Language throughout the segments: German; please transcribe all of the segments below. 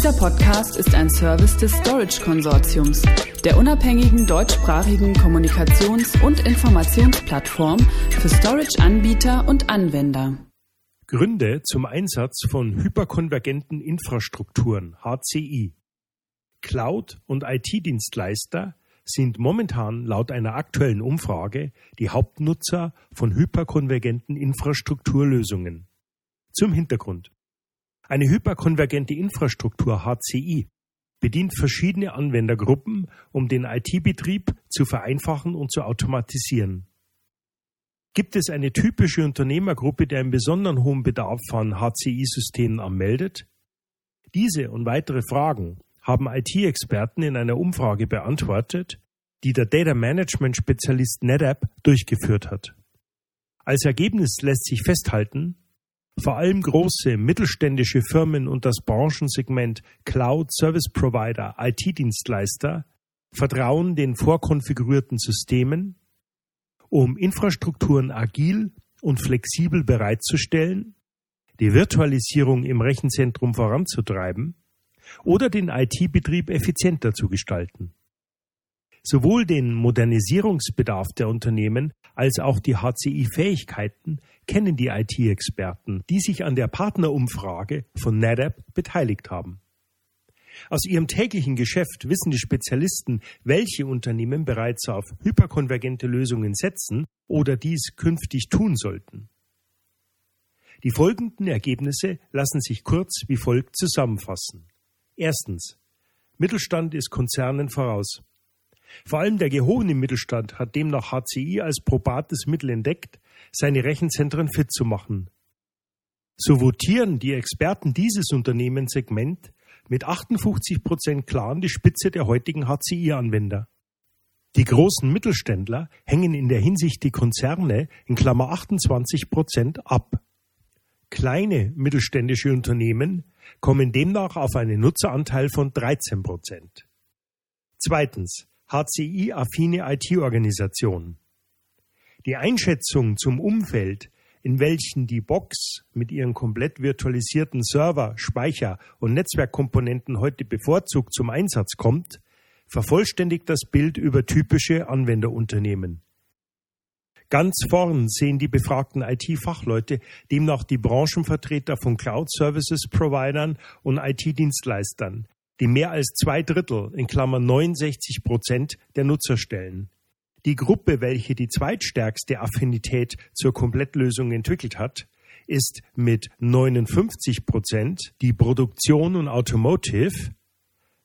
Dieser Podcast ist ein Service des Storage Konsortiums, der unabhängigen deutschsprachigen Kommunikations- und Informationsplattform für Storage-Anbieter und Anwender. Gründe zum Einsatz von hyperkonvergenten Infrastrukturen HCI. Cloud- und IT-Dienstleister sind momentan laut einer aktuellen Umfrage die Hauptnutzer von hyperkonvergenten Infrastrukturlösungen. Zum Hintergrund. Eine hyperkonvergente Infrastruktur HCI bedient verschiedene Anwendergruppen, um den IT-Betrieb zu vereinfachen und zu automatisieren. Gibt es eine typische Unternehmergruppe, die einen besonderen hohen Bedarf an HCI-Systemen anmeldet? Diese und weitere Fragen haben IT-Experten in einer Umfrage beantwortet, die der Data Management Spezialist NetApp durchgeführt hat. Als Ergebnis lässt sich festhalten, vor allem große mittelständische Firmen und das Branchensegment Cloud Service Provider IT-Dienstleister vertrauen den vorkonfigurierten Systemen, um Infrastrukturen agil und flexibel bereitzustellen, die Virtualisierung im Rechenzentrum voranzutreiben oder den IT-Betrieb effizienter zu gestalten. Sowohl den Modernisierungsbedarf der Unternehmen als auch die HCI-Fähigkeiten kennen die IT-Experten, die sich an der Partnerumfrage von NetApp beteiligt haben. Aus ihrem täglichen Geschäft wissen die Spezialisten, welche Unternehmen bereits auf hyperkonvergente Lösungen setzen oder dies künftig tun sollten. Die folgenden Ergebnisse lassen sich kurz wie folgt zusammenfassen. Erstens. Mittelstand ist Konzernen voraus. Vor allem der gehobene Mittelstand hat demnach HCI als probates Mittel entdeckt, seine Rechenzentren fit zu machen. So votieren die Experten dieses Unternehmenssegment mit 58 Prozent klar an die Spitze der heutigen HCI-Anwender. Die großen Mittelständler hängen in der Hinsicht die Konzerne in Klammer 28 Prozent ab. Kleine mittelständische Unternehmen kommen demnach auf einen Nutzeranteil von 13 Prozent. Zweitens. HCI-affine IT-Organisation. Die Einschätzung zum Umfeld, in welchen die Box mit ihren komplett virtualisierten Server, Speicher und Netzwerkkomponenten heute bevorzugt zum Einsatz kommt, vervollständigt das Bild über typische Anwenderunternehmen. Ganz vorn sehen die befragten IT-Fachleute demnach die Branchenvertreter von Cloud-Services-Providern und IT-Dienstleistern, die mehr als zwei Drittel, in Klammern 69 Prozent der Nutzer stellen. Die Gruppe, welche die zweitstärkste Affinität zur Komplettlösung entwickelt hat, ist mit 59 Prozent die Produktion und Automotive,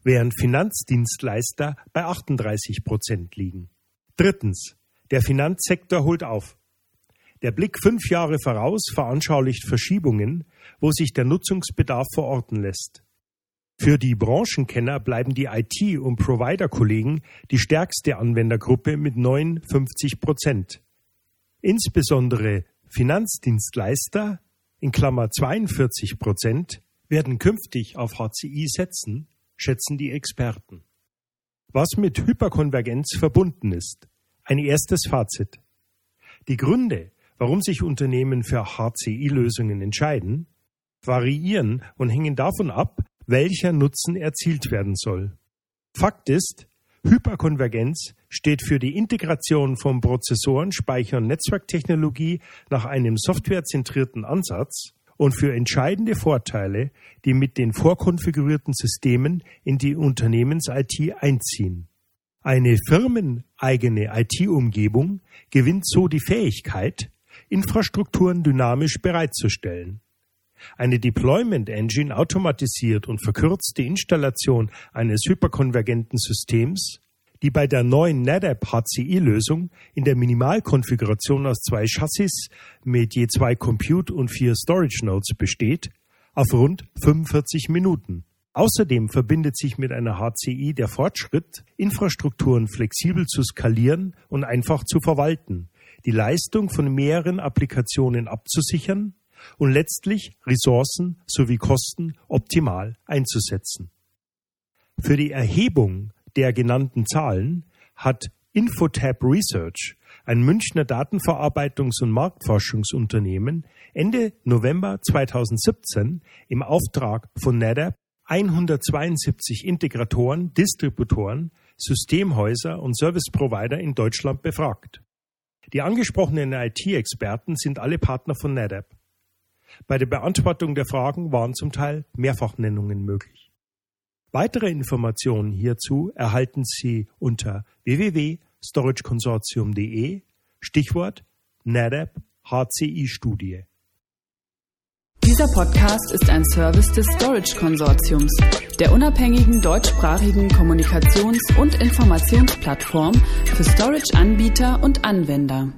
während Finanzdienstleister bei 38 Prozent liegen. Drittens. Der Finanzsektor holt auf. Der Blick fünf Jahre voraus veranschaulicht Verschiebungen, wo sich der Nutzungsbedarf verorten lässt. Für die Branchenkenner bleiben die IT- und Provider-Kollegen die stärkste Anwendergruppe mit 59 Prozent. Insbesondere Finanzdienstleister in Klammer 42 Prozent werden künftig auf HCI setzen, schätzen die Experten. Was mit Hyperkonvergenz verbunden ist. Ein erstes Fazit. Die Gründe, warum sich Unternehmen für HCI-Lösungen entscheiden, variieren und hängen davon ab, welcher Nutzen erzielt werden soll. Fakt ist, Hyperkonvergenz steht für die Integration von Prozessoren, Speicher und Netzwerktechnologie nach einem softwarezentrierten Ansatz und für entscheidende Vorteile, die mit den vorkonfigurierten Systemen in die Unternehmens-IT einziehen. Eine firmeneigene IT-Umgebung gewinnt so die Fähigkeit, Infrastrukturen dynamisch bereitzustellen. Eine Deployment Engine automatisiert und verkürzt die Installation eines hyperkonvergenten Systems, die bei der neuen NetApp HCI-Lösung in der Minimalkonfiguration aus zwei Chassis mit je zwei Compute und vier Storage Nodes besteht, auf rund 45 Minuten. Außerdem verbindet sich mit einer HCI der Fortschritt, Infrastrukturen flexibel zu skalieren und einfach zu verwalten, die Leistung von mehreren Applikationen abzusichern und letztlich Ressourcen sowie Kosten optimal einzusetzen. Für die Erhebung der genannten Zahlen hat Infotab Research, ein Münchner Datenverarbeitungs- und Marktforschungsunternehmen, Ende November 2017 im Auftrag von NetApp 172 Integratoren, Distributoren, Systemhäuser und Service Provider in Deutschland befragt. Die angesprochenen IT-Experten sind alle Partner von NetApp. Bei der Beantwortung der Fragen waren zum Teil Mehrfachnennungen möglich. Weitere Informationen hierzu erhalten Sie unter www.storageconsortium.de Stichwort NetApp HCI Studie. Dieser Podcast ist ein Service des Storage Konsortiums, der unabhängigen deutschsprachigen Kommunikations- und Informationsplattform für Storage-Anbieter und Anwender.